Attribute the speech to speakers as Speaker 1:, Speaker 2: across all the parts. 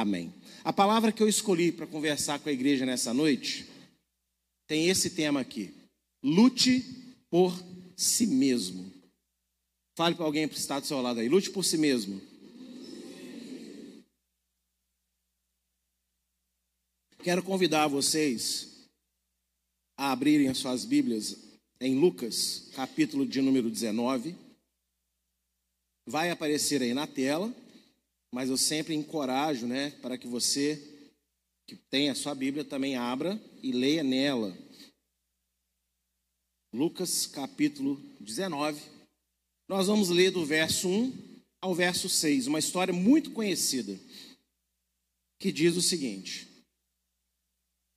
Speaker 1: Amém. A palavra que eu escolhi para conversar com a igreja nessa noite tem esse tema aqui: lute por si mesmo. Fale para alguém que está do seu lado aí, lute por si mesmo. Quero convidar vocês a abrirem as suas Bíblias em Lucas, capítulo de número 19. Vai aparecer aí na tela, mas eu sempre encorajo, né, para que você que tem a sua Bíblia também abra e leia nela. Lucas, capítulo 19. Nós vamos ler do verso 1 ao verso 6, uma história muito conhecida, que diz o seguinte: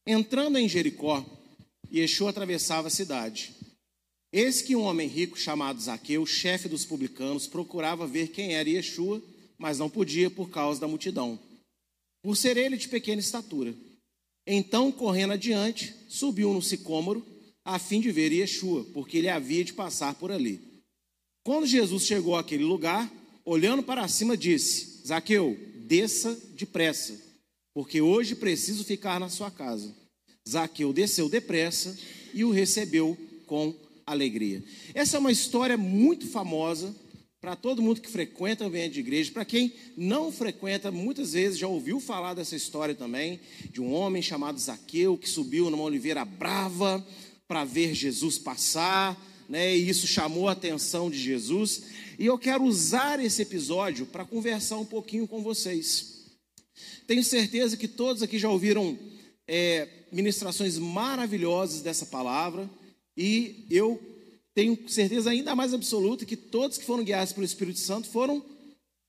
Speaker 1: Entrando em Jericó, Yeshua atravessava a cidade. Eis que um homem rico chamado Zaqueu, chefe dos publicanos, procurava ver quem era Yeshua, mas não podia por causa da multidão, por ser ele de pequena estatura. Então, correndo adiante, subiu no sicômoro, a fim de ver Yeshua, porque ele havia de passar por ali. Quando Jesus chegou àquele lugar, olhando para cima, disse: Zaqueu, desça depressa, porque hoje preciso ficar na sua casa. Zaqueu desceu depressa e o recebeu com alegria. Essa é uma história muito famosa para todo mundo que frequenta o ambiente de igreja. Para quem não frequenta, muitas vezes já ouviu falar dessa história também, de um homem chamado Zaqueu que subiu numa oliveira brava para ver Jesus passar, né? E isso chamou a atenção de Jesus. E eu quero usar esse episódio para conversar um pouquinho com vocês. Tenho certeza que todos aqui já ouviram é, ministrações maravilhosas dessa palavra. E eu tenho certeza ainda mais absoluta que todos que foram guiados pelo Espírito Santo foram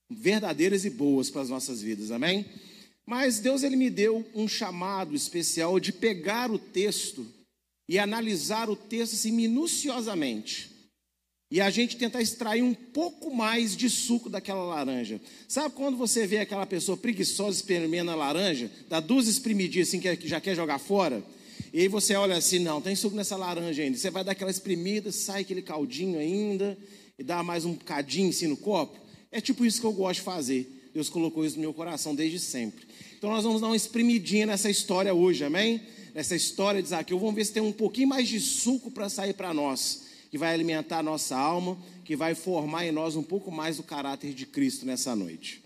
Speaker 1: verdadeiras e boas para as nossas vidas, amém? Mas Deus ele me deu um chamado especial de pegar o texto e analisar o texto assim, minuciosamente. E a gente tentar extrair um pouco mais de suco daquela laranja. Sabe quando você vê aquela pessoa preguiçosa espremendo a laranja, dá duas espremidinhas assim que já quer jogar fora? E aí você olha assim, não, tem suco nessa laranja ainda. Você vai dar aquela espremida, sai aquele caldinho ainda, e dá mais um bocadinho assim no copo. É tipo isso que eu gosto de fazer. Deus colocou isso no meu coração desde sempre. Então nós vamos dar uma espremidinha nessa história hoje, amém? Nessa história de Zaqueu. Vamos ver se tem um pouquinho mais de suco para sair para nós, que vai alimentar a nossa alma, que vai formar em nós um pouco mais do caráter de Cristo nessa noite.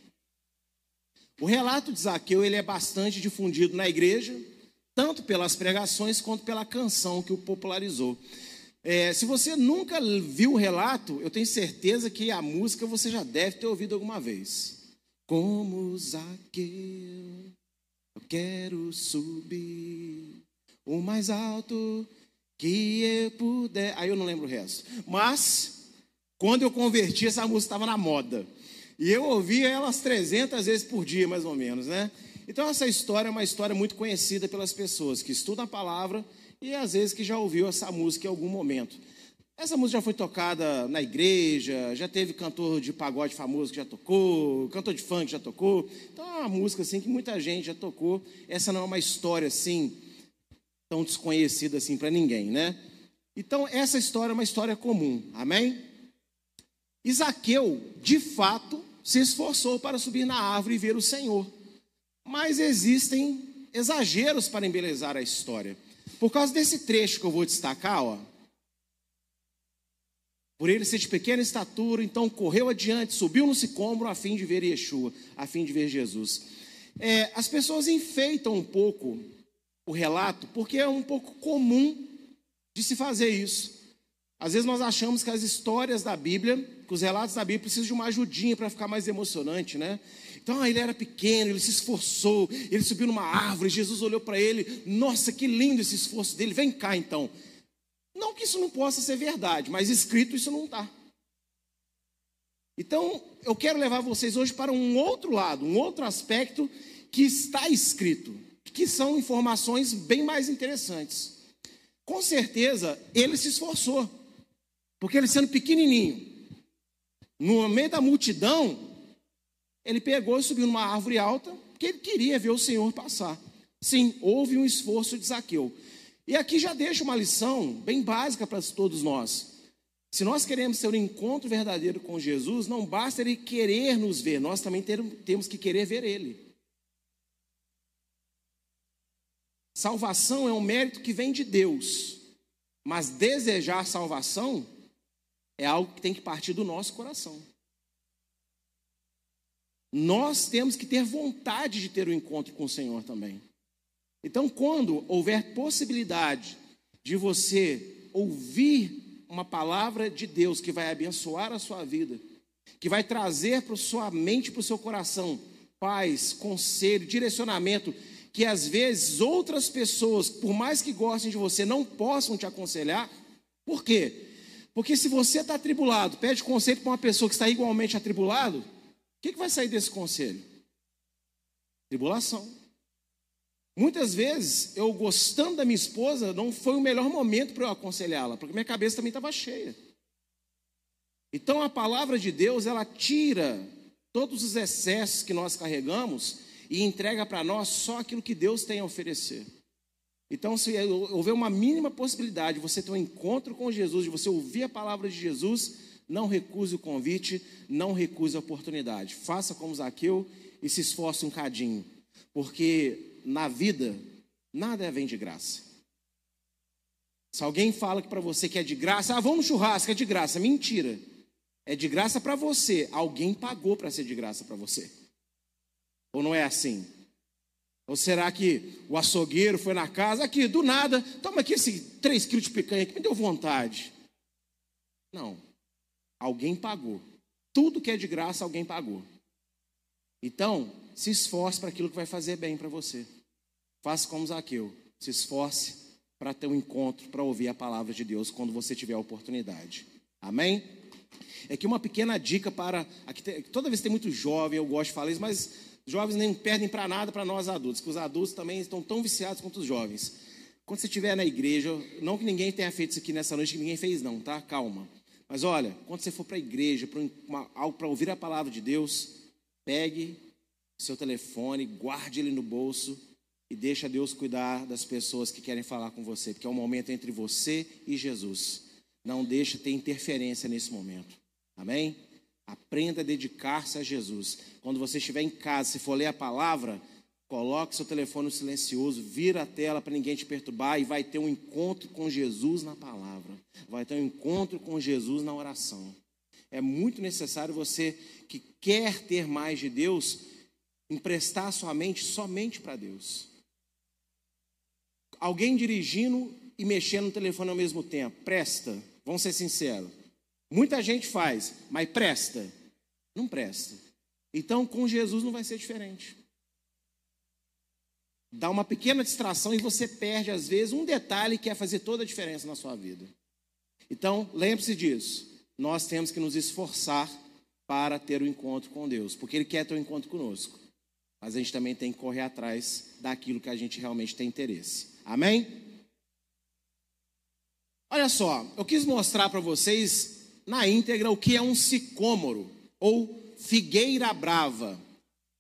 Speaker 1: O relato de Zaqueu ele é bastante difundido na igreja, tanto pelas pregações quanto pela canção que o popularizou. É, se você nunca viu o relato, eu tenho certeza que a música você já deve ter ouvido alguma vez. Como Zaqueu, eu quero subir o mais alto que eu puder. Aí eu não lembro o resto. Mas, quando eu converti, essa música estava na moda. E eu ouvia elas 300 vezes por dia, mais ou menos, né? Então, essa história é uma história muito conhecida pelas pessoas que estudam a palavra e às vezes que já ouviu essa música em algum momento. Essa música já foi tocada na igreja, já teve cantor de pagode famoso que já tocou, cantor de funk que já tocou. Então é uma música assim que muita gente já tocou. Essa não é uma história assim tão desconhecida assim para ninguém, né? Então essa história é uma história comum. Amém? Isaqueu, de fato, se esforçou para subir na árvore e ver o Senhor. Mas existem exageros para embelezar a história. Por causa desse trecho que eu vou destacar, ó. Por ele ser de pequena estatura, então correu adiante, subiu no sicômoro a fim de ver Yeshua, a fim de ver Jesus. É, as pessoas enfeitam um pouco o relato, porque é um pouco comum de se fazer isso. Às vezes nós achamos que as histórias da Bíblia, que os relatos da Bíblia precisam de uma ajudinha para ficar mais emocionante, né? Então ele era pequeno, ele se esforçou, ele subiu numa árvore, Jesus olhou para ele, nossa, que lindo esse esforço dele, vem cá então. Não que isso não possa ser verdade, mas escrito isso não está. Então eu quero levar vocês hoje para um outro lado, um outro aspecto que está escrito, que são informações bem mais interessantes. Com certeza ele se esforçou, porque ele sendo pequenininho, no meio da multidão, ele pegou e subiu numa árvore alta, porque ele queria ver o Senhor passar. Sim, houve um esforço de Zaqueu. E aqui já deixa uma lição bem básica para todos nós. Se nós queremos ter um encontro verdadeiro com Jesus, não basta ele querer nos ver, nós também temos que querer ver ele. Salvação é um mérito que vem de Deus, mas desejar salvação é algo que tem que partir do nosso coração. Nós temos que ter vontade de ter o um encontro com o Senhor também. Então, quando houver possibilidade de você ouvir uma palavra de Deus que vai abençoar a sua vida, que vai trazer para sua mente, para o seu coração, paz, conselho, direcionamento, que às vezes outras pessoas, por mais que gostem de você, não possam te aconselhar. Por quê? Porque se você está atribulado, pede conselho para uma pessoa que está igualmente atribulado, que, que vai sair desse conselho? Tribulação. Muitas vezes, eu gostando da minha esposa, não foi o melhor momento para eu aconselhá-la, porque minha cabeça também estava cheia. Então a palavra de Deus, ela tira todos os excessos que nós carregamos e entrega para nós só aquilo que Deus tem a oferecer. Então, se houver uma mínima possibilidade de você ter um encontro com Jesus, de você ouvir a palavra de Jesus, não recuse o convite, não recuse a oportunidade. Faça como Zaqueu e se esforce um cadinho, porque na vida nada vem de graça. Se alguém fala para você que é de graça, ah, vamos churrasco, é de graça, mentira. É de graça para você, alguém pagou para ser de graça para você. Ou não é assim? Ou será que o açougueiro foi na casa, aqui, do nada, toma aqui esse 3 quilos de picanha que me deu vontade. Não. Alguém pagou. Tudo que é de graça, alguém pagou. Então, se esforce para aquilo que vai fazer bem para você. Faça como Zaqueu. Se esforce para ter um encontro, para ouvir a palavra de Deus quando você tiver a oportunidade. Amém? É que uma pequena dica para. Aqui, toda vez que tem muito jovem, eu gosto de falar isso, mas Jovens nem perdem para nada para nós adultos, que os adultos também estão tão viciados quanto os jovens. Quando você estiver na igreja, não que ninguém tenha feito isso aqui nessa noite, que ninguém fez não, tá? Calma. Mas olha, quando você for para a igreja, para ouvir a palavra de Deus, pegue seu telefone, guarde ele no bolso e deixa Deus cuidar das pessoas que querem falar com você, porque é um momento entre você e Jesus. Não deixe ter interferência nesse momento. Amém? Aprenda a dedicar-se a Jesus. Quando você estiver em casa, se for ler a palavra, coloque seu telefone silencioso, vira a tela para ninguém te perturbar e vai ter um encontro com Jesus na palavra. Vai ter um encontro com Jesus na oração. É muito necessário você que quer ter mais de Deus, emprestar sua mente somente para Deus. Alguém dirigindo e mexendo no telefone ao mesmo tempo, presta, vamos ser sinceros. Muita gente faz, mas presta? Não presta. Então, com Jesus não vai ser diferente. Dá uma pequena distração e você perde, às vezes, um detalhe que é fazer toda a diferença na sua vida. Então, lembre-se disso. Nós temos que nos esforçar para ter o um encontro com Deus, porque Ele quer ter o um encontro conosco. Mas a gente também tem que correr atrás daquilo que a gente realmente tem interesse. Amém? Olha só, eu quis mostrar para vocês na íntegra o que é um sicômoro, ou figueira brava,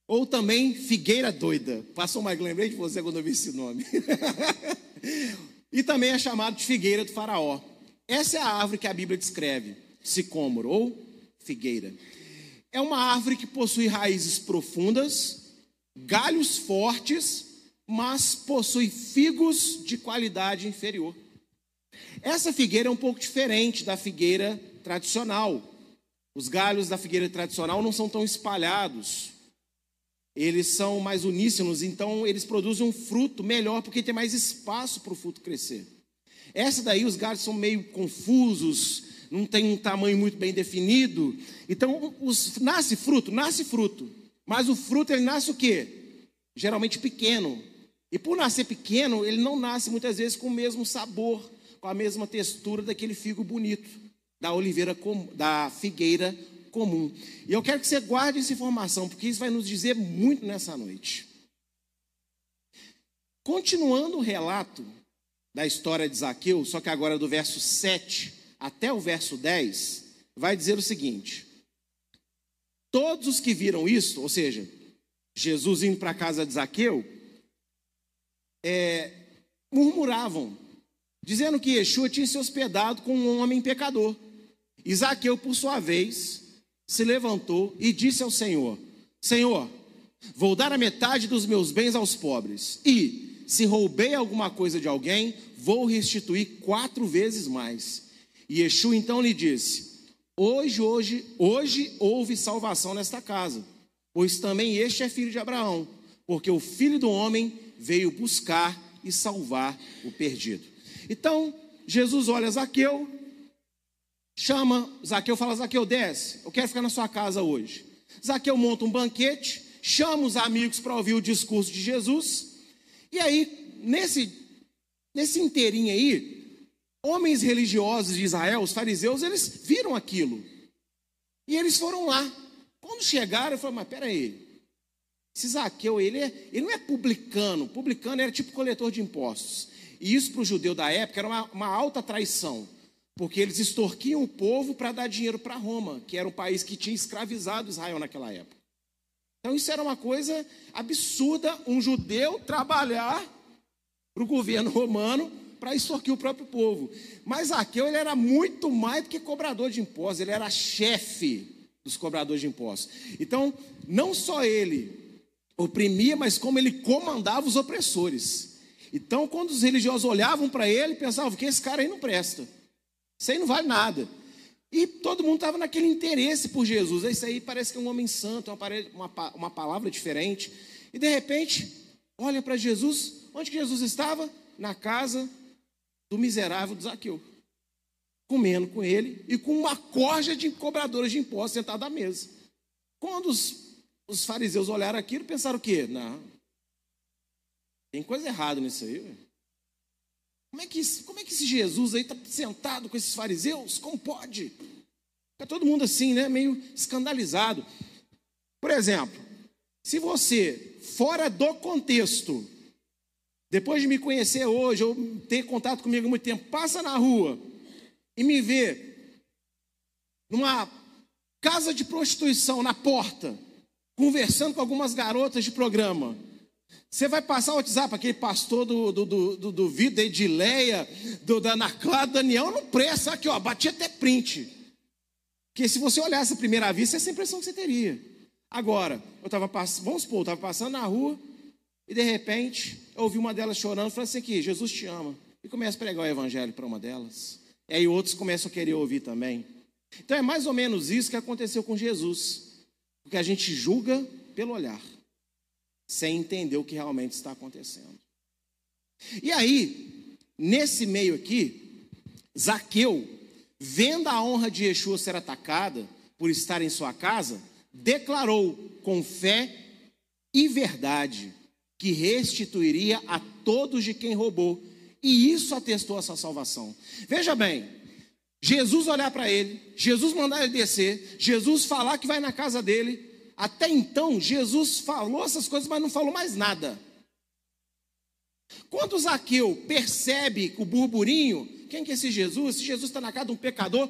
Speaker 1: ou também figueira doida. Passou mais, lembrei de você quando eu vi esse nome. e também é chamado de figueira do faraó. Essa é a árvore que a Bíblia descreve, sicômoro, ou figueira. É uma árvore que possui raízes profundas, galhos fortes, mas possui figos de qualidade inferior. Essa figueira é um pouco diferente da figueira tradicional. Os galhos da figueira tradicional não são tão espalhados. Eles são mais uníssonos, então eles produzem um fruto melhor porque tem mais espaço para o fruto crescer. Essa daí, os galhos são meio confusos, não tem um tamanho muito bem definido. Então, os, nasce fruto, nasce fruto. Mas o fruto, ele nasce o quê? Geralmente pequeno. E por nascer pequeno, ele não nasce muitas vezes com o mesmo sabor, com a mesma textura daquele figo bonito da oliveira da figueira comum. E eu quero que você guarde essa informação, porque isso vai nos dizer muito nessa noite. Continuando o relato da história de Zaqueu, só que agora do verso 7 até o verso 10, vai dizer o seguinte: Todos os que viram isso, ou seja, Jesus indo para a casa de Zaqueu, é, murmuravam, dizendo que Yeshua tinha se hospedado com um homem pecador. Isaqueu, por sua vez, se levantou e disse ao Senhor: Senhor, vou dar a metade dos meus bens aos pobres, e, se roubei alguma coisa de alguém, vou restituir quatro vezes mais. E Yeshua então lhe disse: Hoje, hoje, hoje houve salvação nesta casa, pois também este é filho de Abraão, porque o filho do homem veio buscar e salvar o perdido. Então, Jesus olha Zaqueu, chama, Zaqueu fala: Zaqueu, desce, eu quero ficar na sua casa hoje. Zaqueu monta um banquete, chama os amigos para ouvir o discurso de Jesus, e aí, nesse, nesse inteirinho aí, homens religiosos de Israel, os fariseus, eles viram aquilo. E eles foram lá. Quando chegaram, eu falei, mas peraí, esse Zaqueu, ele, é, ele não é publicano. Publicano era tipo coletor de impostos. E isso para o judeu da época era uma, uma alta traição. Porque eles extorquiam o povo para dar dinheiro para Roma, que era um país que tinha escravizado Israel naquela época. Então isso era uma coisa absurda, um judeu trabalhar para o governo romano para extorquir o próprio povo. Mas Zaqueu ele era muito mais do que cobrador de impostos, ele era chefe dos cobradores de impostos. Então, não só ele oprimia, mas como ele comandava os opressores. Então, quando os religiosos olhavam para ele, pensavam que esse cara aí não presta. Isso aí não vale nada. E todo mundo estava naquele interesse por Jesus. Isso aí parece que é um homem santo, uma, uma palavra diferente. E de repente, olha para Jesus. Onde que Jesus estava? Na casa do miserável de Zaqueu, comendo com ele e com uma corja de cobradores de impostos sentado à mesa. Quando os, os fariseus olharam aquilo, pensaram o quê? Não, tem coisa errada nisso aí. Como é, que, como é que esse Jesus aí está sentado com esses fariseus? Como pode? Fica todo mundo assim, né? Meio escandalizado. Por exemplo, se você, fora do contexto, depois de me conhecer hoje, ou ter contato comigo há muito tempo, passa na rua e me vê numa casa de prostituição na porta, conversando com algumas garotas de programa. Você vai passar o WhatsApp, aquele pastor do, do, do, do, do Vida, Edileia, do, da Anaclado, Daniel, não presta, aqui ó, bati até print. Porque se você olhasse a primeira vista, essa é a impressão que você teria. Agora, eu estava passando, vamos supor, eu estava passando na rua, e de repente, eu ouvi uma delas chorando, falei assim aqui, Jesus te ama. E começa a pregar o evangelho para uma delas. E aí outros começam a querer ouvir também. Então é mais ou menos isso que aconteceu com Jesus. Porque a gente julga pelo olhar, sem entender o que realmente está acontecendo. E aí, nesse meio aqui, Zaqueu, vendo a honra de Yeshua ser atacada por estar em sua casa, declarou com fé e verdade que restituiria a todos de quem roubou. E isso atestou a sua salvação. Veja bem, Jesus olhar para ele, Jesus mandar ele descer, Jesus falar que vai na casa dele. Até então, Jesus falou essas coisas, mas não falou mais nada. Quando Zaqueu percebe o burburinho, quem que é esse Jesus? Se Jesus está na casa de um pecador,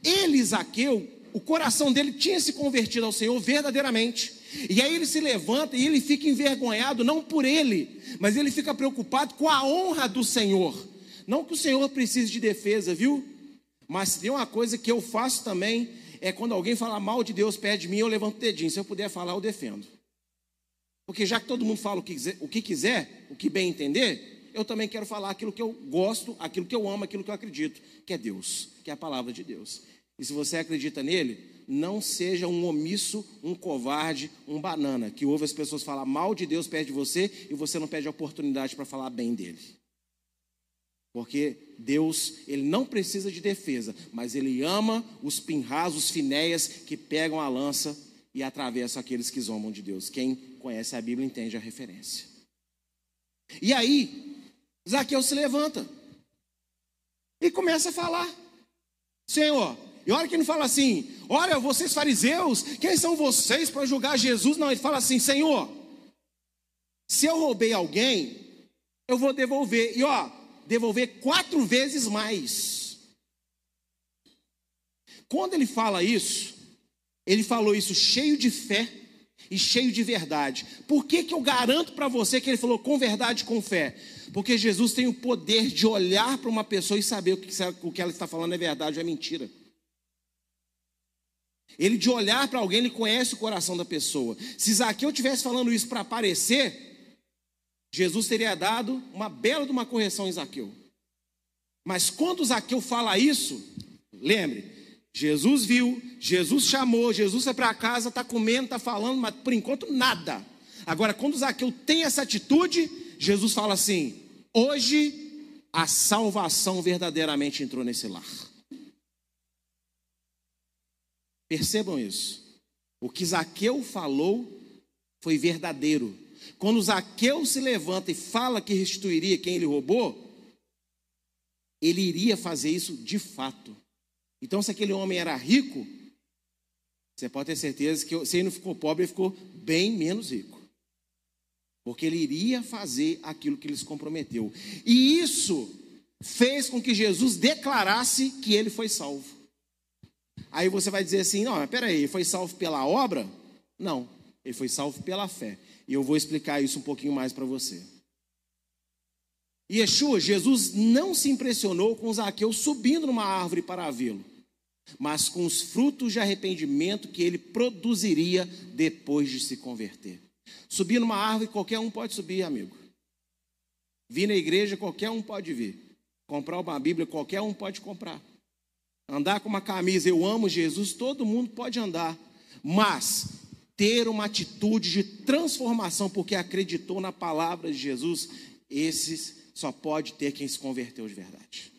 Speaker 1: ele, Zaqueu, o coração dele tinha se convertido ao Senhor verdadeiramente. E aí ele se levanta e ele fica envergonhado, não por ele, mas ele fica preocupado com a honra do Senhor. Não que o Senhor precise de defesa, viu? Mas tem uma coisa que eu faço também, é quando alguém fala mal de Deus perto de mim, eu levanto o dedinho. Se eu puder falar, eu defendo. Porque já que todo mundo fala o que quiser, o que, quiser, o que bem entender, eu também quero falar aquilo que eu gosto, aquilo que eu amo, aquilo que eu acredito, que é Deus, que é a palavra de Deus. E se você acredita nele, não seja um omisso, um covarde, um banana, que ouve as pessoas falar mal de Deus perto de você e você não pede a oportunidade para falar bem dele. Porque Deus, ele não precisa de defesa, mas ele ama os pinrás, os finéias que pegam a lança e atravessam aqueles que zombam de Deus. Quem conhece a Bíblia entende a referência. E aí, Zaqueu se levanta e começa a falar: Senhor, e olha que ele fala assim: Olha, vocês fariseus, quem são vocês para julgar Jesus? Não, ele fala assim: Senhor, se eu roubei alguém, eu vou devolver. E ó, devolver quatro vezes mais. Quando ele fala isso, ele falou isso cheio de fé e cheio de verdade. Por que, que eu garanto para você que ele falou com verdade com fé? Porque Jesus tem o poder de olhar para uma pessoa e saber o que, o que ela está falando é verdade ou é mentira. Ele de olhar para alguém, ele conhece o coração da pessoa. Se Zaqueu estivesse falando isso para aparecer, Jesus teria dado uma bela de uma correção em Zaqueu. Mas quando Zaqueu fala isso, lembre, Jesus viu, Jesus chamou, Jesus foi para casa, está comendo, está falando, mas por enquanto nada. Agora, quando Zaqueu tem essa atitude, Jesus fala assim: hoje a salvação verdadeiramente entrou nesse lar. Percebam isso. O que Zaqueu falou foi verdadeiro. Quando Zaqueu se levanta e fala que restituiria quem ele roubou, ele iria fazer isso de fato. Então, se aquele homem era rico, você pode ter certeza que se ele não ficou pobre, ele ficou bem menos rico. Porque ele iria fazer aquilo que ele se comprometeu. E isso fez com que Jesus declarasse que ele foi salvo. Aí você vai dizer assim: não, mas peraí, ele foi salvo pela obra? Não, ele foi salvo pela fé. E eu vou explicar isso um pouquinho mais para você. Yeshua, Jesus não se impressionou com Zaqueu subindo numa árvore para vê-lo, mas com os frutos de arrependimento que ele produziria depois de se converter. Subir numa árvore, qualquer um pode subir, amigo. Vir na igreja, qualquer um pode vir. Comprar uma Bíblia, qualquer um pode comprar. Andar com uma camisa, eu amo Jesus, todo mundo pode andar. Mas ter uma atitude de transformação, porque acreditou na palavra de Jesus, esses só pode ter quem se converteu de verdade.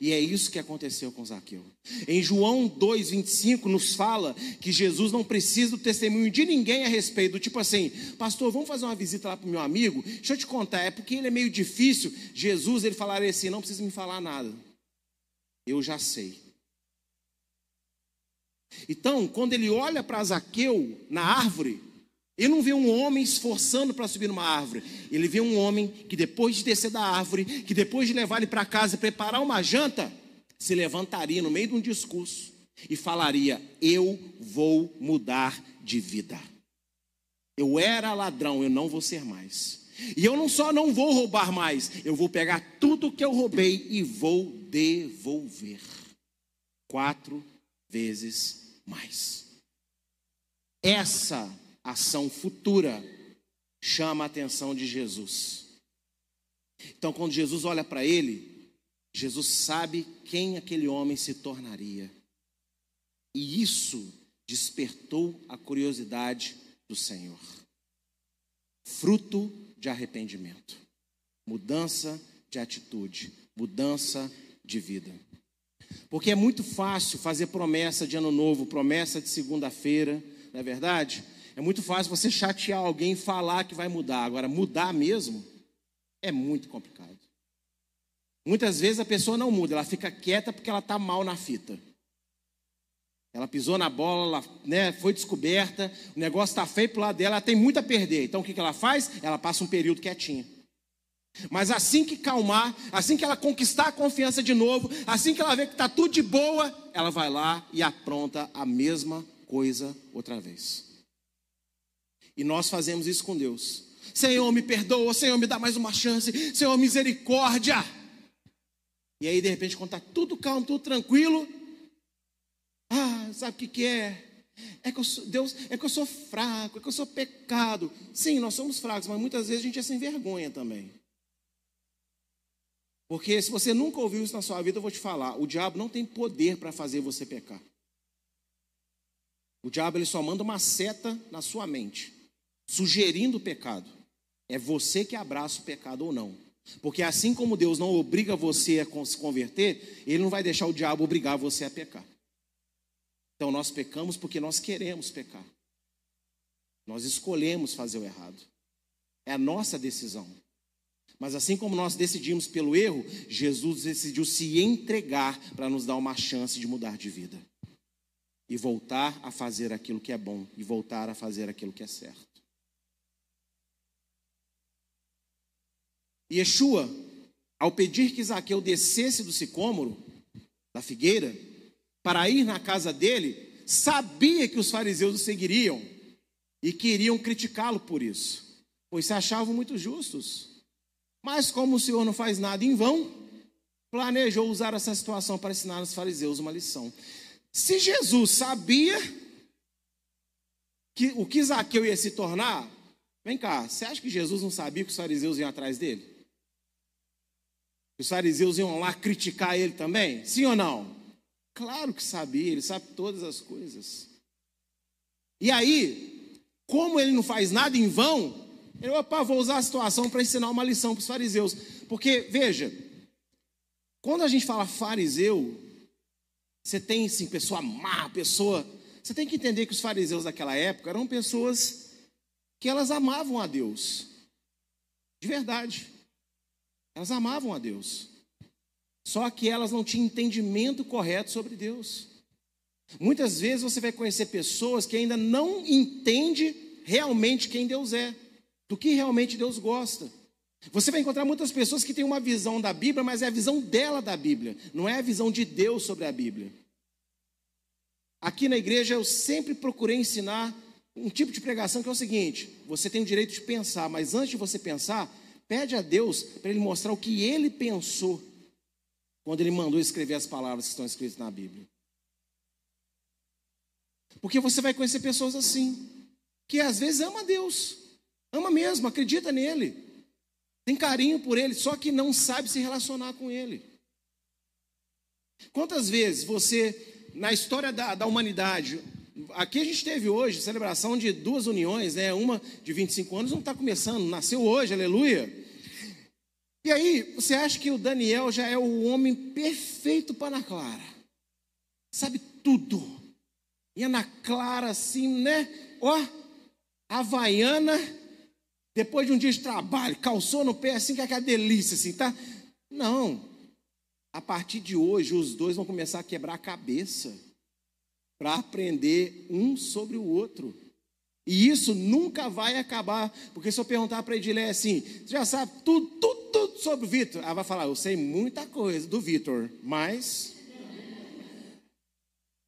Speaker 1: E é isso que aconteceu com Zaqueu. Em João 2,25 nos fala que Jesus não precisa do testemunho de ninguém a respeito, tipo assim, pastor, vamos fazer uma visita lá para o meu amigo? Deixa eu te contar, é porque ele é meio difícil. Jesus, ele falaria assim, não precisa me falar nada. Eu já sei. Então, quando ele olha para Zaqueu na árvore, ele não vê um homem esforçando para subir numa árvore. Ele vê um homem que depois de descer da árvore, que depois de levar ele para casa e preparar uma janta, se levantaria no meio de um discurso e falaria: Eu vou mudar de vida. Eu era ladrão, eu não vou ser mais. E eu não só não vou roubar mais, eu vou pegar tudo que eu roubei e vou devolver. Quatro vezes mais. Essa ação futura chama a atenção de Jesus. Então, quando Jesus olha para ele, Jesus sabe quem aquele homem se tornaria. E isso despertou a curiosidade do Senhor. Fruto de arrependimento, mudança de atitude, mudança de vida. Porque é muito fácil fazer promessa de ano novo, promessa de segunda-feira, não é verdade? É muito fácil você chatear alguém e falar que vai mudar. Agora, mudar mesmo é muito complicado. Muitas vezes a pessoa não muda, ela fica quieta porque ela está mal na fita. Ela pisou na bola, ela, né, foi descoberta, o negócio está feio para o lado dela, ela tem muito a perder. Então o que, que ela faz? Ela passa um período quietinha. Mas assim que calmar, assim que ela conquistar a confiança de novo, assim que ela vê que está tudo de boa, ela vai lá e apronta a mesma coisa outra vez. E nós fazemos isso com Deus. Senhor, me perdoa, Senhor, me dá mais uma chance, Senhor, misericórdia. E aí, de repente, quando está tudo calmo, tudo tranquilo, ah, sabe o que, que é? É que sou, Deus, é que eu sou fraco, é que eu sou pecado. Sim, nós somos fracos, mas muitas vezes a gente é sem vergonha também. Porque se você nunca ouviu isso na sua vida, eu vou te falar: o diabo não tem poder para fazer você pecar. O diabo ele só manda uma seta na sua mente, sugerindo o pecado. É você que abraça o pecado ou não. Porque assim como Deus não obriga você a se converter, Ele não vai deixar o diabo obrigar você a pecar. Então nós pecamos porque nós queremos pecar. Nós escolhemos fazer o errado. É a nossa decisão. Mas assim como nós decidimos pelo erro, Jesus decidiu se entregar para nos dar uma chance de mudar de vida. E voltar a fazer aquilo que é bom, e voltar a fazer aquilo que é certo. Yeshua, ao pedir que Zaqueu descesse do sicômoro, da figueira, para ir na casa dele, sabia que os fariseus o seguiriam e queriam criticá-lo por isso, pois se achavam muito justos. Mas como o Senhor não faz nada em vão, planejou usar essa situação para ensinar aos fariseus uma lição. Se Jesus sabia que o que Zaqueu ia se tornar, Vem cá, você acha que Jesus não sabia que os fariseus iam atrás dele? Os fariseus iam lá criticar ele também? Sim ou não? Claro que sabia, ele sabe todas as coisas. E aí, como ele não faz nada em vão, eu opa, vou usar a situação para ensinar uma lição para os fariseus. Porque, veja, quando a gente fala fariseu, você tem sim pessoa má, pessoa. Você tem que entender que os fariseus daquela época eram pessoas que elas amavam a Deus. De verdade. Elas amavam a Deus. Só que elas não tinham entendimento correto sobre Deus. Muitas vezes você vai conhecer pessoas que ainda não entendem realmente quem Deus é, do que realmente Deus gosta. Você vai encontrar muitas pessoas que têm uma visão da Bíblia, mas é a visão dela da Bíblia, não é a visão de Deus sobre a Bíblia. Aqui na igreja eu sempre procurei ensinar um tipo de pregação que é o seguinte: você tem o direito de pensar, mas antes de você pensar, pede a Deus para Ele mostrar o que Ele pensou quando Ele mandou escrever as palavras que estão escritas na Bíblia. Porque você vai conhecer pessoas assim, que às vezes ama Deus, ama mesmo, acredita nele, tem carinho por ele, só que não sabe se relacionar com ele. Quantas vezes você, na história da, da humanidade, aqui a gente teve hoje celebração de duas uniões, né? Uma de 25 anos, não está começando, nasceu hoje, aleluia. E aí, você acha que o Daniel já é o homem perfeito para Ana Clara? Sabe tudo. E Ana Clara, assim, né? Ó, havaiana depois de um dia de trabalho, calçou no pé assim, que é aquela delícia, assim, tá? Não. A partir de hoje, os dois vão começar a quebrar a cabeça para aprender um sobre o outro. E isso nunca vai acabar, porque se eu perguntar para a Edilé assim, você já sabe tudo, tudo, tudo sobre o Vitor? Ela vai falar, eu sei muita coisa do Vitor, mas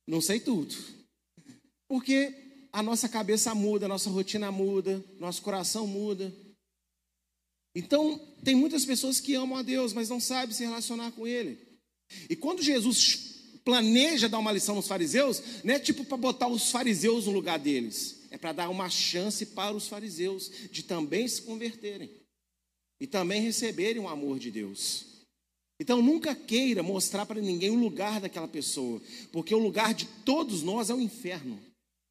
Speaker 1: não sei tudo. Porque a nossa cabeça muda, a nossa rotina muda, nosso coração muda. Então, tem muitas pessoas que amam a Deus, mas não sabem se relacionar com Ele. E quando Jesus planeja dar uma lição nos fariseus, não é tipo para botar os fariseus no lugar deles, é para dar uma chance para os fariseus de também se converterem e também receberem o amor de Deus. Então nunca queira mostrar para ninguém o lugar daquela pessoa, porque o lugar de todos nós é o inferno.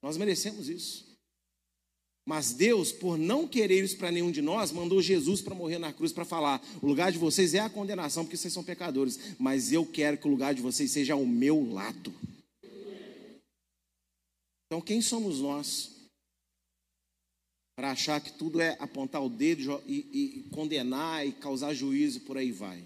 Speaker 1: Nós merecemos isso. Mas Deus, por não querer isso para nenhum de nós, mandou Jesus para morrer na cruz para falar: o lugar de vocês é a condenação, porque vocês são pecadores, mas eu quero que o lugar de vocês seja ao meu lado. Então, quem somos nós para achar que tudo é apontar o dedo e, e condenar e causar juízo por aí vai?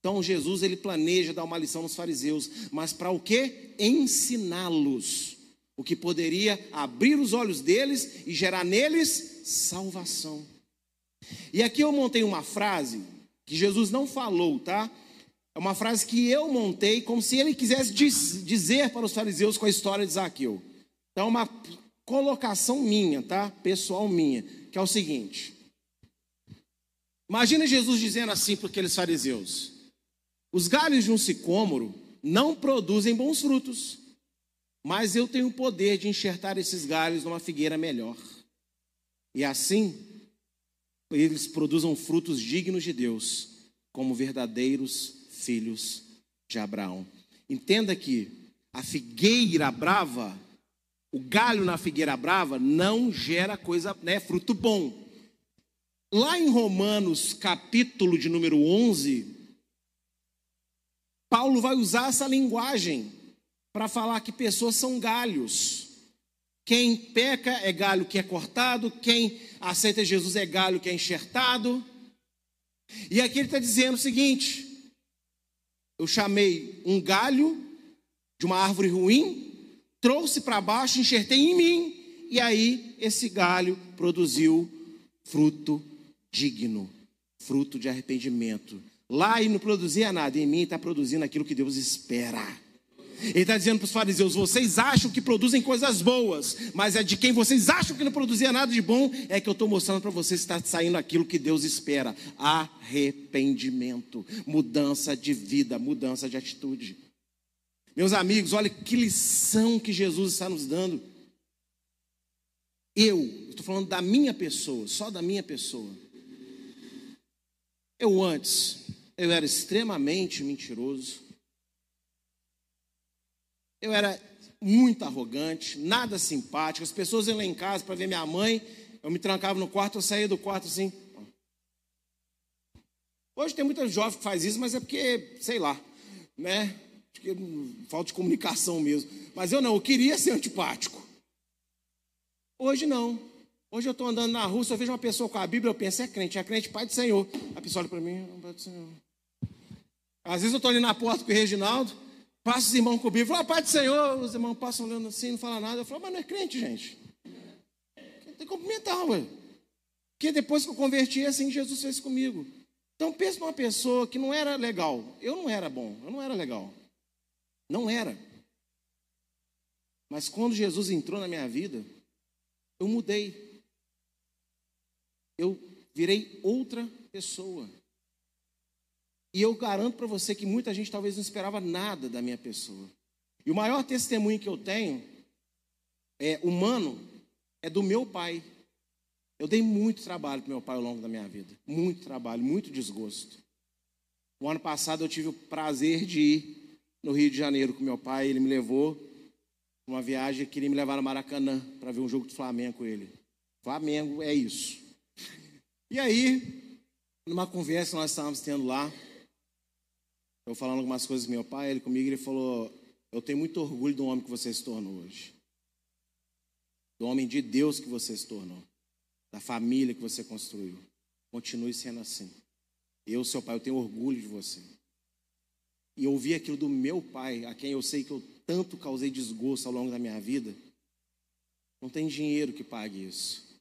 Speaker 1: Então, Jesus ele planeja dar uma lição nos fariseus, mas para o quê? Ensiná-los o que poderia abrir os olhos deles e gerar neles salvação. E aqui eu montei uma frase que Jesus não falou, tá? É uma frase que eu montei como se ele quisesse dizer para os fariseus com a história de Zaqueu. Então, uma colocação minha, tá? Pessoal minha, que é o seguinte: Imagina Jesus dizendo assim para aqueles fariseus: Os galhos de um sicômoro não produzem bons frutos, mas eu tenho o poder de enxertar esses galhos numa figueira melhor. E assim, eles produzam frutos dignos de Deus, como verdadeiros filhos de Abraão. Entenda que a figueira brava, o galho na figueira brava, não gera coisa, né, fruto bom. Lá em Romanos, capítulo de número 11, Paulo vai usar essa linguagem para falar que pessoas são galhos. Quem peca é galho que é cortado, quem aceita Jesus é galho que é enxertado. E aqui ele está dizendo o seguinte: eu chamei um galho de uma árvore ruim, trouxe para baixo, enxertei em mim, e aí esse galho produziu fruto digno, fruto de arrependimento. Lá ele não produzia nada, em mim está produzindo aquilo que Deus espera. Ele está dizendo para os fariseus: vocês acham que produzem coisas boas, mas é de quem vocês acham que não produzia nada de bom, é que eu estou mostrando para vocês que está saindo aquilo que Deus espera: arrependimento, mudança de vida, mudança de atitude. Meus amigos, olha que lição que Jesus está nos dando. Eu, estou falando da minha pessoa, só da minha pessoa. Eu antes, eu era extremamente mentiroso. Eu era muito arrogante, nada simpático. As pessoas iam lá em casa para ver minha mãe, eu me trancava no quarto, eu saía do quarto assim. Hoje tem muita jovem que faz isso, mas é porque, sei lá, né? Acho que falta de comunicação mesmo. Mas eu não, eu queria ser antipático. Hoje não. Hoje eu estou andando na rua, se eu vejo uma pessoa com a Bíblia, eu penso, é crente, é crente, Pai do Senhor. A pessoa olha para mim, não, Pai do Senhor. Às vezes eu estou ali na porta com o Reginaldo, passo os irmãos com o Bíblia, falo, ah, Pai do Senhor, os irmãos passam olhando assim, não fala nada. Eu falo, mas não é crente, gente. Tem que cumprimentar, ué. Porque depois que eu converti, é assim Jesus fez comigo. Então pensa numa pessoa que não era legal. Eu não era bom, eu não era legal. Não era. Mas quando Jesus entrou na minha vida, eu mudei. Eu virei outra pessoa. E eu garanto para você que muita gente talvez não esperava nada da minha pessoa. E o maior testemunho que eu tenho é humano é do meu pai. Eu dei muito trabalho para meu pai ao longo da minha vida. Muito trabalho, muito desgosto. O ano passado eu tive o prazer de ir no Rio de Janeiro com meu pai. Ele me levou uma viagem, queria me levar no Maracanã para ver um jogo do Flamengo com ele. Flamengo é isso. E aí, numa conversa que nós estávamos tendo lá, eu falando algumas coisas com meu pai, ele comigo, ele falou: Eu tenho muito orgulho do homem que você se tornou hoje. Do homem de Deus que você se tornou. Da família que você construiu. Continue sendo assim. Eu, seu pai, eu tenho orgulho de você e ouvir aquilo do meu pai, a quem eu sei que eu tanto causei desgosto ao longo da minha vida, não tem dinheiro que pague isso.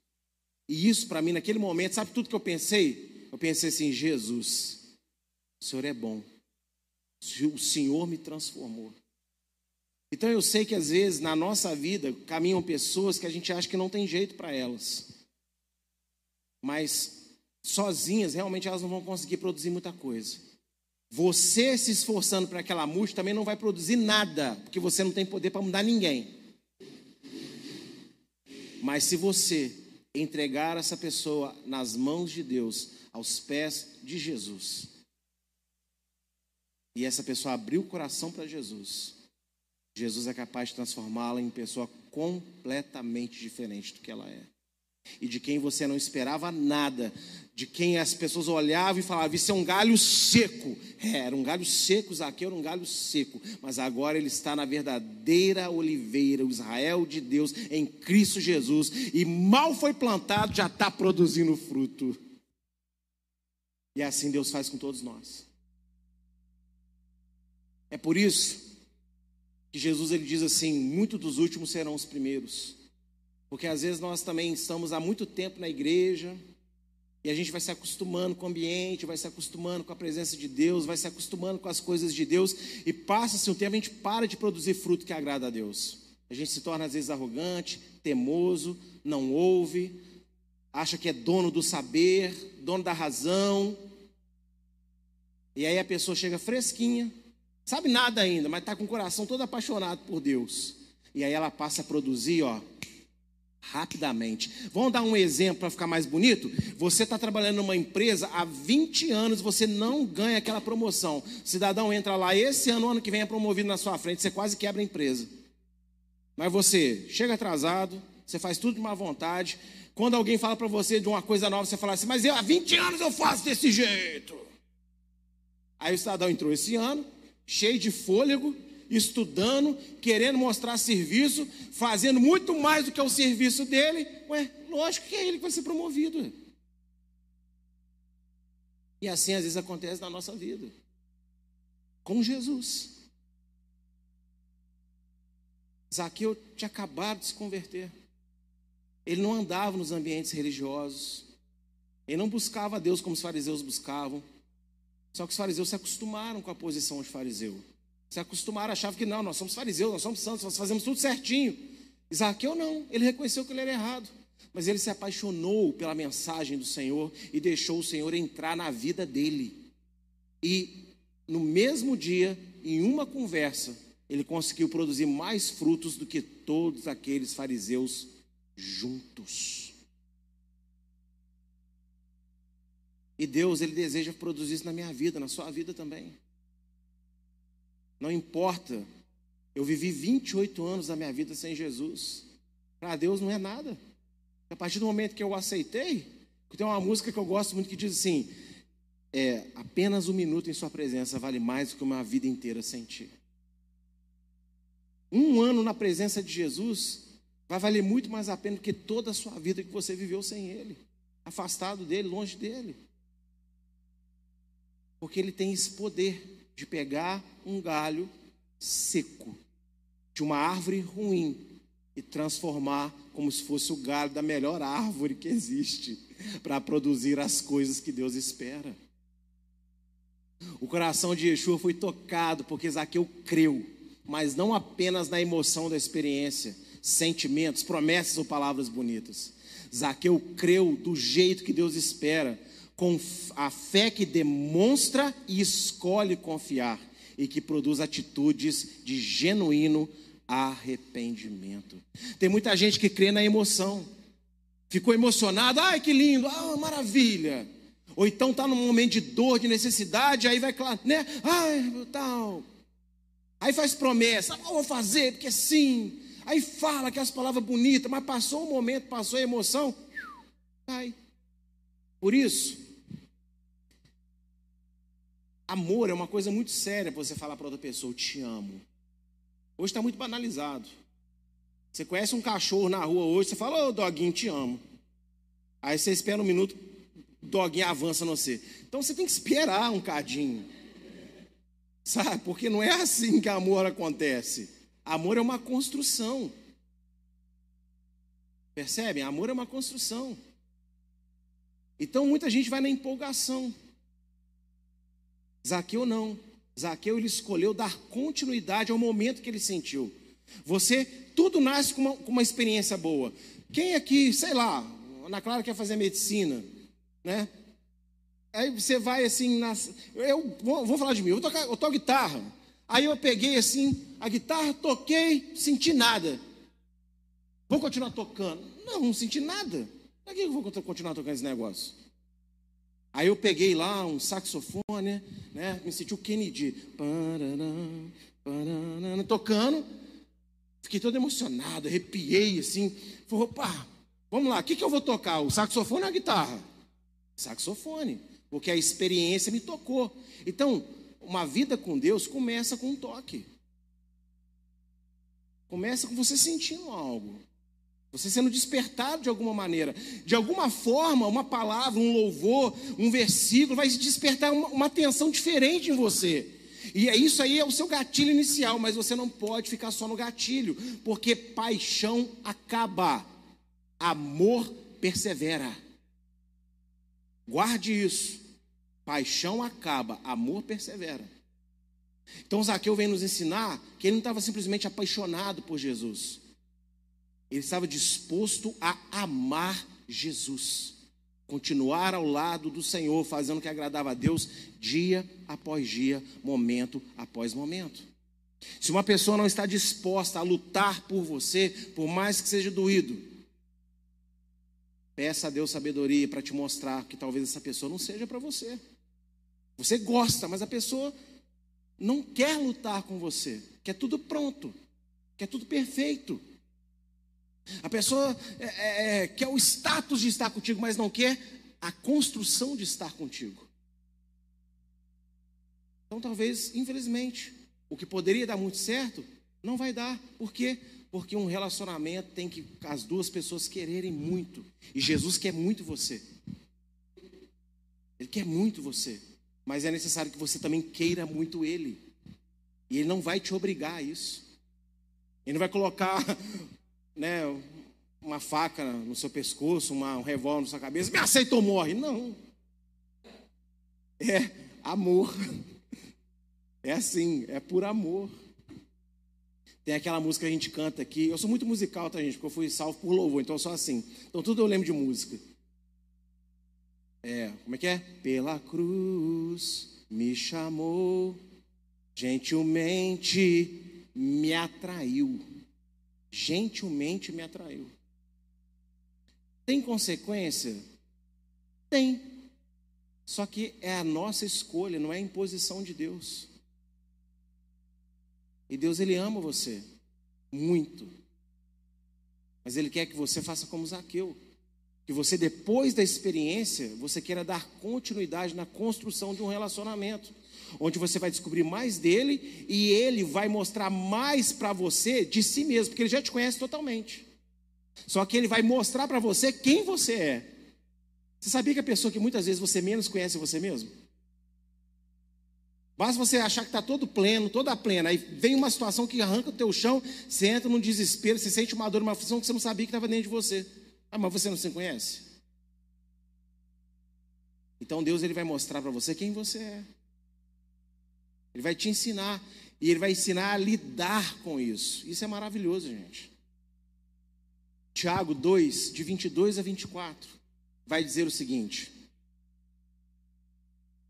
Speaker 1: E isso para mim, naquele momento, sabe tudo que eu pensei? Eu pensei assim: Jesus, o Senhor é bom, o Senhor me transformou. Então eu sei que às vezes na nossa vida caminham pessoas que a gente acha que não tem jeito para elas. Mas sozinhas realmente elas não vão conseguir produzir muita coisa. Você se esforçando para aquela música também não vai produzir nada, porque você não tem poder para mudar ninguém. Mas se você entregar essa pessoa nas mãos de Deus, aos pés de Jesus, e essa pessoa abrir o coração para Jesus, Jesus é capaz de transformá-la em pessoa completamente diferente do que ela é e de quem você não esperava nada, de quem as pessoas olhavam e falavam: Isso é um galho seco. É, era um galho seco, Zaqueu era um galho seco, mas agora ele está na verdadeira oliveira, o Israel de Deus em Cristo Jesus, e mal foi plantado, já está produzindo fruto. E é assim Deus faz com todos nós. É por isso que Jesus ele diz assim: Muitos dos últimos serão os primeiros. Porque às vezes nós também estamos há muito tempo na igreja e a gente vai se acostumando com o ambiente, vai se acostumando com a presença de Deus, vai se acostumando com as coisas de Deus e passa-se um tempo a gente para de produzir fruto que agrada a Deus. A gente se torna às vezes arrogante, temoso, não ouve, acha que é dono do saber, dono da razão. E aí a pessoa chega fresquinha, sabe nada ainda, mas está com o coração todo apaixonado por Deus. E aí ela passa a produzir, ó, rapidamente. Vamos dar um exemplo para ficar mais bonito? Você está trabalhando numa empresa há 20 anos, você não ganha aquela promoção. O cidadão entra lá, esse ano, ano que vem é promovido na sua frente, você quase quebra a empresa. Mas você chega atrasado, você faz tudo de má vontade. Quando alguém fala para você de uma coisa nova, você fala assim, mas eu há 20 anos eu faço desse jeito. Aí o cidadão entrou esse ano, cheio de fôlego, estudando, querendo mostrar serviço, fazendo muito mais do que o serviço dele, ué, lógico que é ele que vai ser promovido. E assim às vezes acontece na nossa vida. Com Jesus. Zaqueu tinha acabado de se converter. Ele não andava nos ambientes religiosos. Ele não buscava Deus como os fariseus buscavam. Só que os fariseus se acostumaram com a posição de fariseu. Se acostumaram, achavam que não, nós somos fariseus, nós somos santos, nós fazemos tudo certinho. Isaqueu não, ele reconheceu que ele era errado. Mas ele se apaixonou pela mensagem do Senhor e deixou o Senhor entrar na vida dele. E no mesmo dia, em uma conversa, ele conseguiu produzir mais frutos do que todos aqueles fariseus juntos. E Deus, Ele deseja produzir isso na minha vida, na sua vida também. Não importa, eu vivi 28 anos da minha vida sem Jesus. Para Deus não é nada. A partir do momento que eu aceitei, tem uma música que eu gosto muito que diz assim: é, apenas um minuto em Sua presença vale mais do que uma vida inteira sem Ti. Um ano na presença de Jesus vai valer muito mais a pena do que toda a sua vida que você viveu sem Ele, afastado dele, longe dele. Porque Ele tem esse poder de pegar um galho seco de uma árvore ruim e transformar como se fosse o galho da melhor árvore que existe para produzir as coisas que Deus espera. O coração de Yeshua foi tocado porque Zaqueu creu, mas não apenas na emoção da experiência, sentimentos, promessas ou palavras bonitas. Zaqueu creu do jeito que Deus espera, com a fé que demonstra e escolhe confiar e que produz atitudes de genuíno arrependimento. Tem muita gente que crê na emoção. Ficou emocionado, ai que lindo, ah, maravilha. Ou então está num momento de dor, de necessidade, aí vai, né? Ai, tal. Aí faz promessa, ah, vou fazer, porque sim. Aí fala aquelas palavras bonitas, mas passou um momento, passou a emoção, cai. Por isso, amor é uma coisa muito séria para você falar para outra pessoa, eu te amo. Hoje está muito banalizado. Você conhece um cachorro na rua hoje, você fala, ô oh, doguinho, te amo. Aí você espera um minuto, doguinho avança no você. Então você tem que esperar um cadinho. Sabe? Porque não é assim que amor acontece. Amor é uma construção. Percebem? Amor é uma construção. Então muita gente vai na empolgação. Zaqueu não. Zaqueu ele escolheu dar continuidade ao momento que ele sentiu. Você, tudo nasce com uma, com uma experiência boa. Quem aqui, sei lá, Ana Clara quer fazer medicina, né? Aí você vai assim, nas, eu vou, vou, falar de mim, eu, toco, eu toco guitarra. Aí eu peguei assim, a guitarra, toquei, senti nada. Vou continuar tocando? Não, não senti nada. Para que eu vou continuar tocando esse negócio? Aí eu peguei lá um saxofone, né? Me senti o Kennedy. tocando. Fiquei todo emocionado, arrepiei assim. Falei, opa, vamos lá, o que, que eu vou tocar? O saxofone ou a guitarra? Saxofone, porque a experiência me tocou. Então, uma vida com Deus começa com um toque. Começa com você sentindo algo. Você sendo despertado de alguma maneira. De alguma forma, uma palavra, um louvor, um versículo vai despertar uma, uma atenção diferente em você. E é isso aí é o seu gatilho inicial, mas você não pode ficar só no gatilho, porque paixão acaba, amor persevera. Guarde isso. Paixão acaba, amor persevera. Então Zaqueu vem nos ensinar que ele não estava simplesmente apaixonado por Jesus. Ele estava disposto a amar Jesus, continuar ao lado do Senhor, fazendo o que agradava a Deus dia após dia, momento após momento. Se uma pessoa não está disposta a lutar por você, por mais que seja doído, peça a Deus sabedoria para te mostrar que talvez essa pessoa não seja para você. Você gosta, mas a pessoa não quer lutar com você, quer tudo pronto, quer tudo perfeito. A pessoa é, é, é, quer o status de estar contigo, mas não quer a construção de estar contigo. Então, talvez, infelizmente, o que poderia dar muito certo, não vai dar. Por quê? Porque um relacionamento tem que as duas pessoas quererem muito. E Jesus quer muito você. Ele quer muito você. Mas é necessário que você também queira muito Ele. E Ele não vai te obrigar a isso. Ele não vai colocar né, uma faca no seu pescoço, uma, um revólver na sua cabeça, me aceita ou morre. Não. É amor. É assim, é por amor. Tem aquela música que a gente canta aqui. Eu sou muito musical, tá, gente? Porque eu fui salvo por louvor, então eu sou assim. Então tudo eu lembro de música. É, como é que é? Pela cruz me chamou, gentilmente me atraiu gentilmente me atraiu. Tem consequência? Tem. Só que é a nossa escolha, não é a imposição de Deus. E Deus, Ele ama você muito. Mas Ele quer que você faça como Zaqueu. Que você, depois da experiência, você queira dar continuidade na construção de um relacionamento. Onde você vai descobrir mais dele e ele vai mostrar mais para você de si mesmo, porque ele já te conhece totalmente. Só que ele vai mostrar para você quem você é. Você sabia que a pessoa que muitas vezes você menos conhece é você mesmo? Basta você achar que está todo pleno, toda plena, aí vem uma situação que arranca o teu chão, você entra num desespero, você sente uma dor, uma aflição que você não sabia que estava dentro de você. Ah, mas você não se conhece? Então Deus ele vai mostrar para você quem você é. Ele vai te ensinar e ele vai ensinar a lidar com isso. Isso é maravilhoso, gente. Tiago 2, de 22 a 24, vai dizer o seguinte: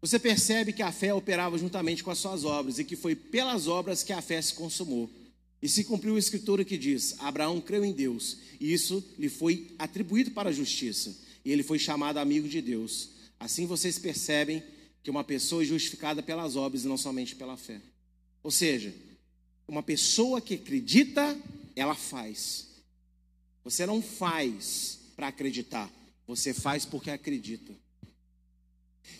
Speaker 1: você percebe que a fé operava juntamente com as suas obras e que foi pelas obras que a fé se consumou. E se cumpriu a escritura que diz: Abraão creu em Deus, e isso lhe foi atribuído para a justiça, e ele foi chamado amigo de Deus. Assim vocês percebem que uma pessoa é justificada pelas obras e não somente pela fé. Ou seja, uma pessoa que acredita, ela faz. Você não faz para acreditar, você faz porque acredita.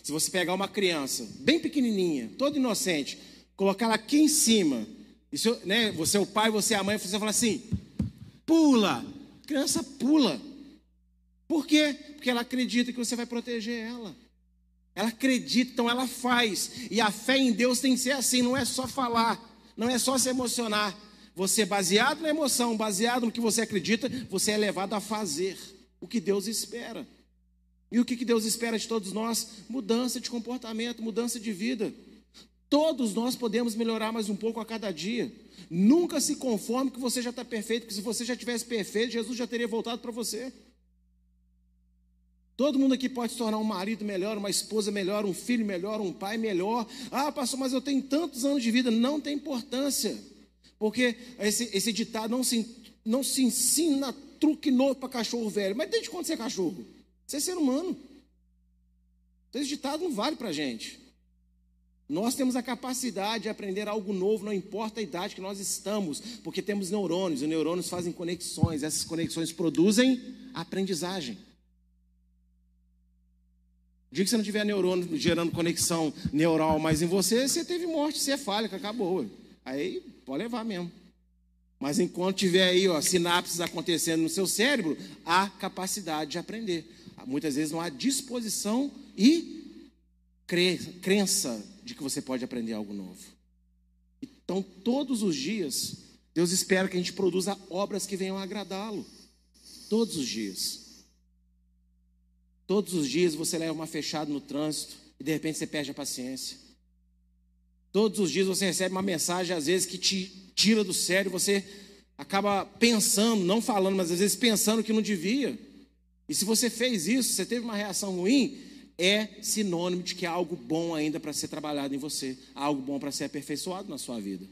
Speaker 1: Se você pegar uma criança bem pequenininha, toda inocente, colocar ela aqui em cima, isso, né, você é o pai, você é a mãe, você fala assim: pula. A criança pula. Por quê? Porque ela acredita que você vai proteger ela. Ela acredita, então ela faz. E a fé em Deus tem que ser assim, não é só falar, não é só se emocionar. Você, baseado na emoção, baseado no que você acredita, você é levado a fazer o que Deus espera. E o que Deus espera de todos nós? Mudança de comportamento, mudança de vida. Todos nós podemos melhorar mais um pouco a cada dia. Nunca se conforme que você já está perfeito, porque se você já tivesse perfeito, Jesus já teria voltado para você. Todo mundo aqui pode se tornar um marido melhor, uma esposa melhor, um filho melhor, um pai melhor. Ah, pastor, mas eu tenho tantos anos de vida. Não tem importância. Porque esse, esse ditado não se, não se ensina truque novo para cachorro velho. Mas desde quando você é cachorro? Você é ser humano. Esse ditado não vale para a gente. Nós temos a capacidade de aprender algo novo, não importa a idade que nós estamos, porque temos neurônios, e neurônios fazem conexões, essas conexões produzem aprendizagem. O dia que você não tiver neurônio gerando conexão neural mais em você, você teve morte cefálica, acabou. Aí pode levar mesmo. Mas enquanto tiver aí ó, sinapses acontecendo no seu cérebro, há capacidade de aprender muitas vezes não há disposição e crença de que você pode aprender algo novo. Então, todos os dias, Deus espera que a gente produza obras que venham agradá-lo. Todos os dias. Todos os dias você leva uma fechada no trânsito e de repente você perde a paciência. Todos os dias você recebe uma mensagem, às vezes, que te tira do sério, você acaba pensando, não falando, mas às vezes pensando que não devia. E se você fez isso, você teve uma reação ruim, é sinônimo de que há algo bom ainda para ser trabalhado em você, há algo bom para ser aperfeiçoado na sua vida.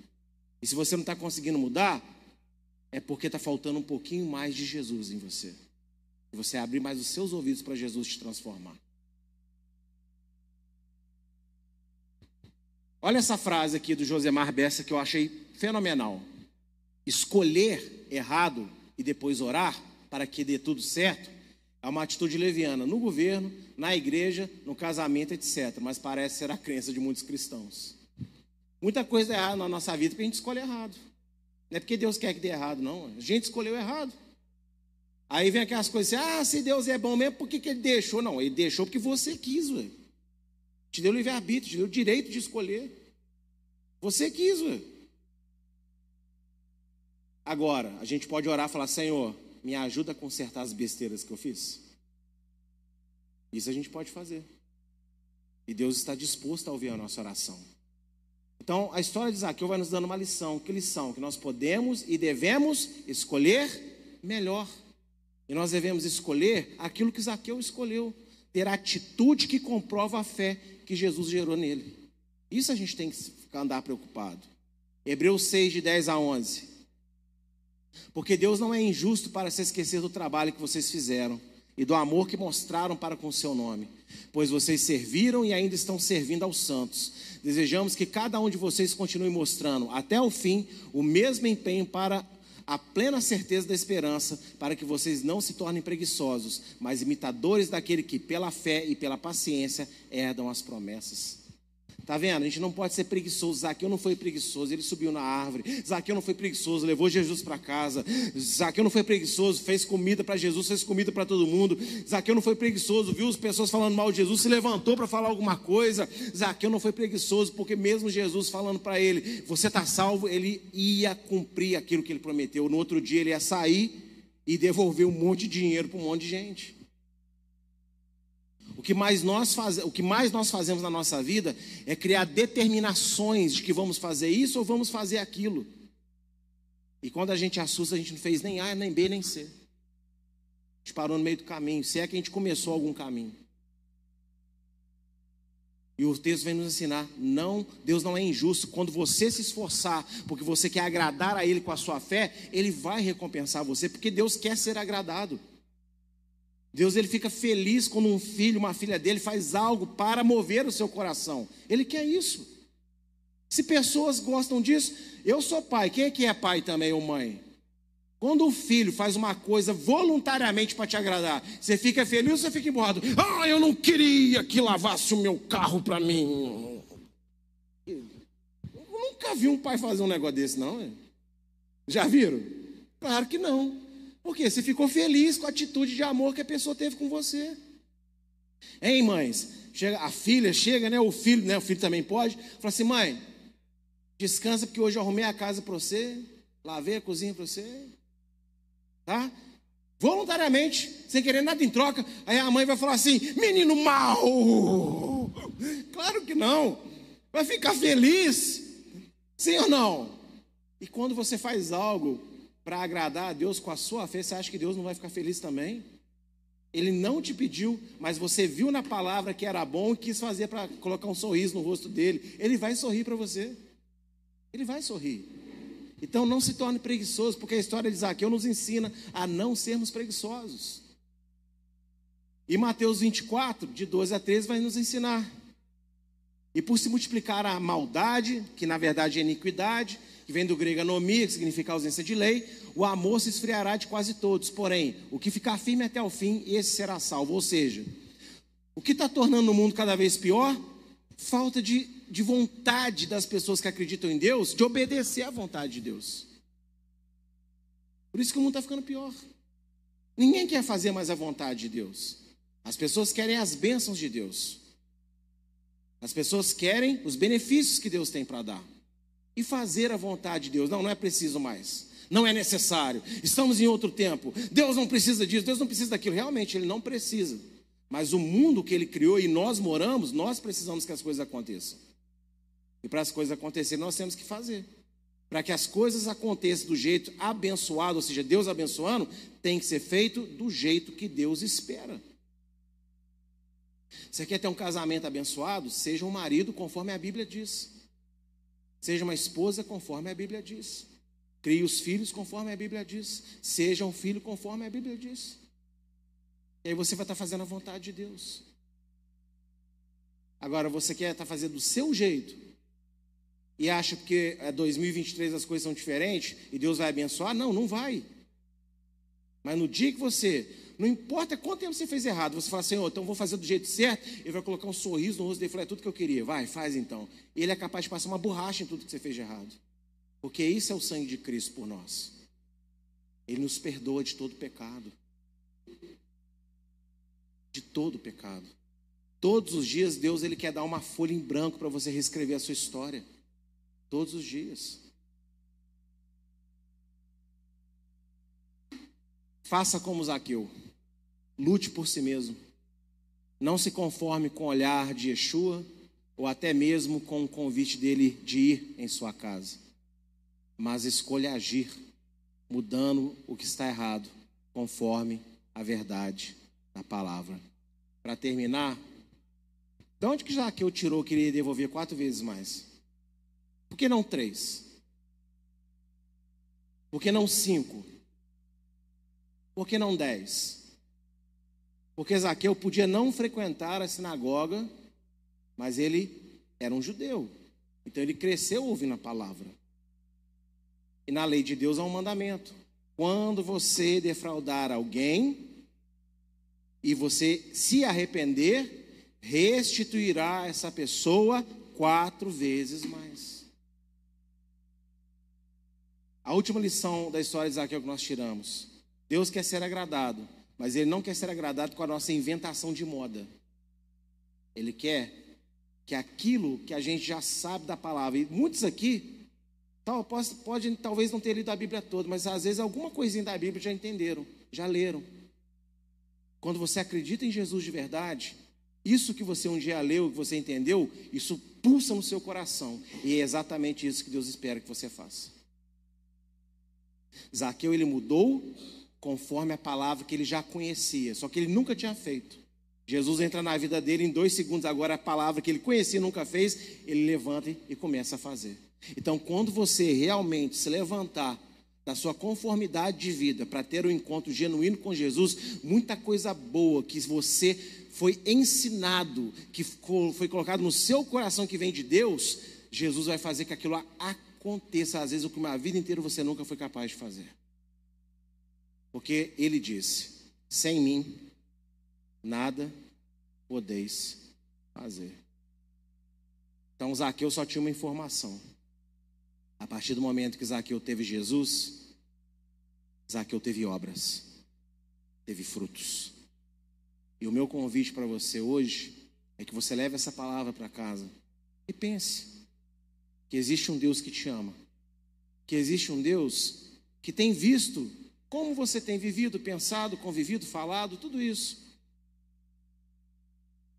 Speaker 1: E se você não está conseguindo mudar, é porque está faltando um pouquinho mais de Jesus em você. Você abrir mais os seus ouvidos para Jesus te transformar. Olha essa frase aqui do Josemar Bessa que eu achei fenomenal. Escolher errado e depois orar para que dê tudo certo é uma atitude leviana no governo, na igreja, no casamento, etc. Mas parece ser a crença de muitos cristãos. Muita coisa é errada na nossa vida porque a gente escolhe errado. Não é porque Deus quer que dê errado, não. A gente escolheu errado. Aí vem aquelas coisas assim: ah, se Deus é bom mesmo, por que, que ele deixou? Não, ele deixou porque você quis, ué. Te deu livre-arbítrio, te deu o direito de escolher. Você quis, ué. Agora, a gente pode orar e falar: Senhor, me ajuda a consertar as besteiras que eu fiz? Isso a gente pode fazer. E Deus está disposto a ouvir a nossa oração. Então, a história de Zaqueu vai nos dando uma lição. Que lição? Que nós podemos e devemos escolher melhor. E nós devemos escolher aquilo que Zaqueu escolheu. Ter a atitude que comprova a fé que Jesus gerou nele. Isso a gente tem que andar preocupado. Hebreus 6, de 10 a 11. Porque Deus não é injusto para se esquecer do trabalho que vocês fizeram e do amor que mostraram para com o seu nome, pois vocês serviram e ainda estão servindo aos santos. Desejamos que cada um de vocês continue mostrando até o fim o mesmo empenho para a plena certeza da esperança, para que vocês não se tornem preguiçosos, mas imitadores daquele que, pela fé e pela paciência, herdam as promessas. Tá vendo? A gente não pode ser preguiçoso. Zaqueu não foi preguiçoso, ele subiu na árvore. Zaqueu não foi preguiçoso, levou Jesus para casa. Zaqueu não foi preguiçoso, fez comida para Jesus, fez comida para todo mundo. Zaqueu não foi preguiçoso, viu as pessoas falando mal de Jesus, se levantou para falar alguma coisa. Zaqueu não foi preguiçoso, porque mesmo Jesus falando para ele, você está salvo, ele ia cumprir aquilo que ele prometeu. No outro dia ele ia sair e devolver um monte de dinheiro para um monte de gente. O que, mais nós faz, o que mais nós fazemos na nossa vida é criar determinações de que vamos fazer isso ou vamos fazer aquilo. E quando a gente assusta, a gente não fez nem A, nem B, nem C. A gente parou no meio do caminho, se é que a gente começou algum caminho. E o texto vem nos ensinar, não, Deus não é injusto. Quando você se esforçar, porque você quer agradar a Ele com a sua fé, Ele vai recompensar você, porque Deus quer ser agradado. Deus ele fica feliz quando um filho, uma filha dele faz algo para mover o seu coração. Ele quer isso. Se pessoas gostam disso, eu sou pai. Quem é que é pai também ou mãe? Quando o filho faz uma coisa voluntariamente para te agradar, você fica feliz ou você fica emborrado? Ah, eu não queria que lavasse o meu carro para mim. Eu nunca vi um pai fazer um negócio desse, não. Já viram? Claro que não. Porque você ficou feliz com a atitude de amor que a pessoa teve com você. Hein, mães? Chega, a filha chega, né? O filho, né? O filho também pode. Fala assim, mãe, descansa porque hoje eu arrumei a casa para você, lavei a cozinha para você, tá? Voluntariamente, sem querer nada em troca. Aí a mãe vai falar assim: menino mau. Claro que não. Vai ficar feliz. Sim ou não? E quando você faz algo para agradar a Deus com a sua fé, você acha que Deus não vai ficar feliz também? Ele não te pediu, mas você viu na palavra que era bom e quis fazer para colocar um sorriso no rosto dele. Ele vai sorrir para você. Ele vai sorrir. Então não se torne preguiçoso, porque a história de Zaqueu nos ensina a não sermos preguiçosos. E Mateus 24, de 12 a 13, vai nos ensinar. E por se multiplicar a maldade, que na verdade é iniquidade, que vem do grego anomia, que significa ausência de lei, o amor se esfriará de quase todos. Porém, o que ficar firme até o fim, esse será salvo. Ou seja, o que está tornando o mundo cada vez pior? Falta de, de vontade das pessoas que acreditam em Deus de obedecer à vontade de Deus. Por isso que o mundo está ficando pior. Ninguém quer fazer mais a vontade de Deus. As pessoas querem as bênçãos de Deus. As pessoas querem os benefícios que Deus tem para dar e fazer a vontade de Deus. Não, não é preciso mais. Não é necessário. Estamos em outro tempo. Deus não precisa disso, Deus não precisa daquilo. Realmente, Ele não precisa. Mas o mundo que Ele criou e nós moramos, nós precisamos que as coisas aconteçam. E para as coisas acontecerem, nós temos que fazer. Para que as coisas aconteçam do jeito abençoado, ou seja, Deus abençoando, tem que ser feito do jeito que Deus espera. Você quer ter um casamento abençoado? Seja um marido conforme a Bíblia diz. Seja uma esposa conforme a Bíblia diz. Crie os filhos conforme a Bíblia diz. Seja um filho conforme a Bíblia diz. E aí você vai estar fazendo a vontade de Deus. Agora, você quer estar fazendo do seu jeito e acha que é 2023 as coisas são diferentes e Deus vai abençoar? Não, não vai. Mas no dia que você não importa quanto tempo você fez errado, você fala, Senhor, então vou fazer do jeito certo, ele vai colocar um sorriso no rosto dele e falar, é tudo que eu queria, vai, faz então. Ele é capaz de passar uma borracha em tudo que você fez de errado. Porque isso é o sangue de Cristo por nós. Ele nos perdoa de todo pecado. De todo pecado. Todos os dias Deus ele quer dar uma folha em branco para você reescrever a sua história. Todos os dias. Faça como Zaqueu. Lute por si mesmo. Não se conforme com o olhar de Yeshua ou até mesmo com o convite dele de ir em sua casa. Mas escolha agir, mudando o que está errado, conforme a verdade da palavra. Para terminar, de onde que já que eu tirou queria devolver quatro vezes mais? Por que não três? Por que não cinco? Por que não dez? Porque Zaqueu podia não frequentar a sinagoga, mas ele era um judeu. Então ele cresceu ouvindo a palavra. E na lei de Deus há um mandamento: quando você defraudar alguém e você se arrepender, restituirá essa pessoa quatro vezes mais. A última lição da história de Zaqueu que nós tiramos: Deus quer ser agradado, mas Ele não quer ser agradado com a nossa inventação de moda. Ele quer que aquilo que a gente já sabe da palavra, e muitos aqui, tal, pode, pode talvez não ter lido a Bíblia toda, mas às vezes alguma coisinha da Bíblia já entenderam, já leram. Quando você acredita em Jesus de verdade, isso que você um dia leu, que você entendeu, isso pulsa no seu coração. E é exatamente isso que Deus espera que você faça. Zaqueu ele mudou conforme a palavra que ele já conhecia, só que ele nunca tinha feito. Jesus entra na vida dele em dois segundos, agora a palavra que ele conhecia e nunca fez, ele levanta e começa a fazer. Então, quando você realmente se levantar da sua conformidade de vida para ter um encontro genuíno com Jesus, muita coisa boa que você foi ensinado, que foi colocado no seu coração que vem de Deus, Jesus vai fazer que aquilo aconteça, às vezes o que uma vida inteira você nunca foi capaz de fazer. Porque ele disse: sem mim, nada podeis fazer. Então Zaqueu só tinha uma informação. A partir do momento que Zaqueu teve Jesus, Zaqueu teve obras, teve frutos. E o meu convite para você hoje é que você leve essa palavra para casa e pense que existe um Deus que te ama, que existe um Deus que tem visto como você tem vivido, pensado, convivido, falado, tudo isso.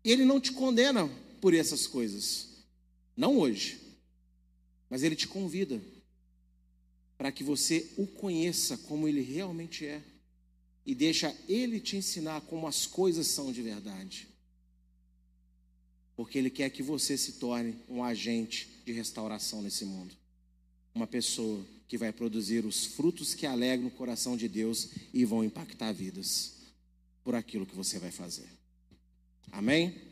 Speaker 1: E Ele não te condena por essas coisas, não hoje, mas Ele te convida para que você o conheça como Ele realmente é e deixa Ele te ensinar como as coisas são de verdade. Porque Ele quer que você se torne um agente de restauração nesse mundo. Uma pessoa que vai produzir os frutos que alegram o coração de Deus e vão impactar vidas por aquilo que você vai fazer. Amém?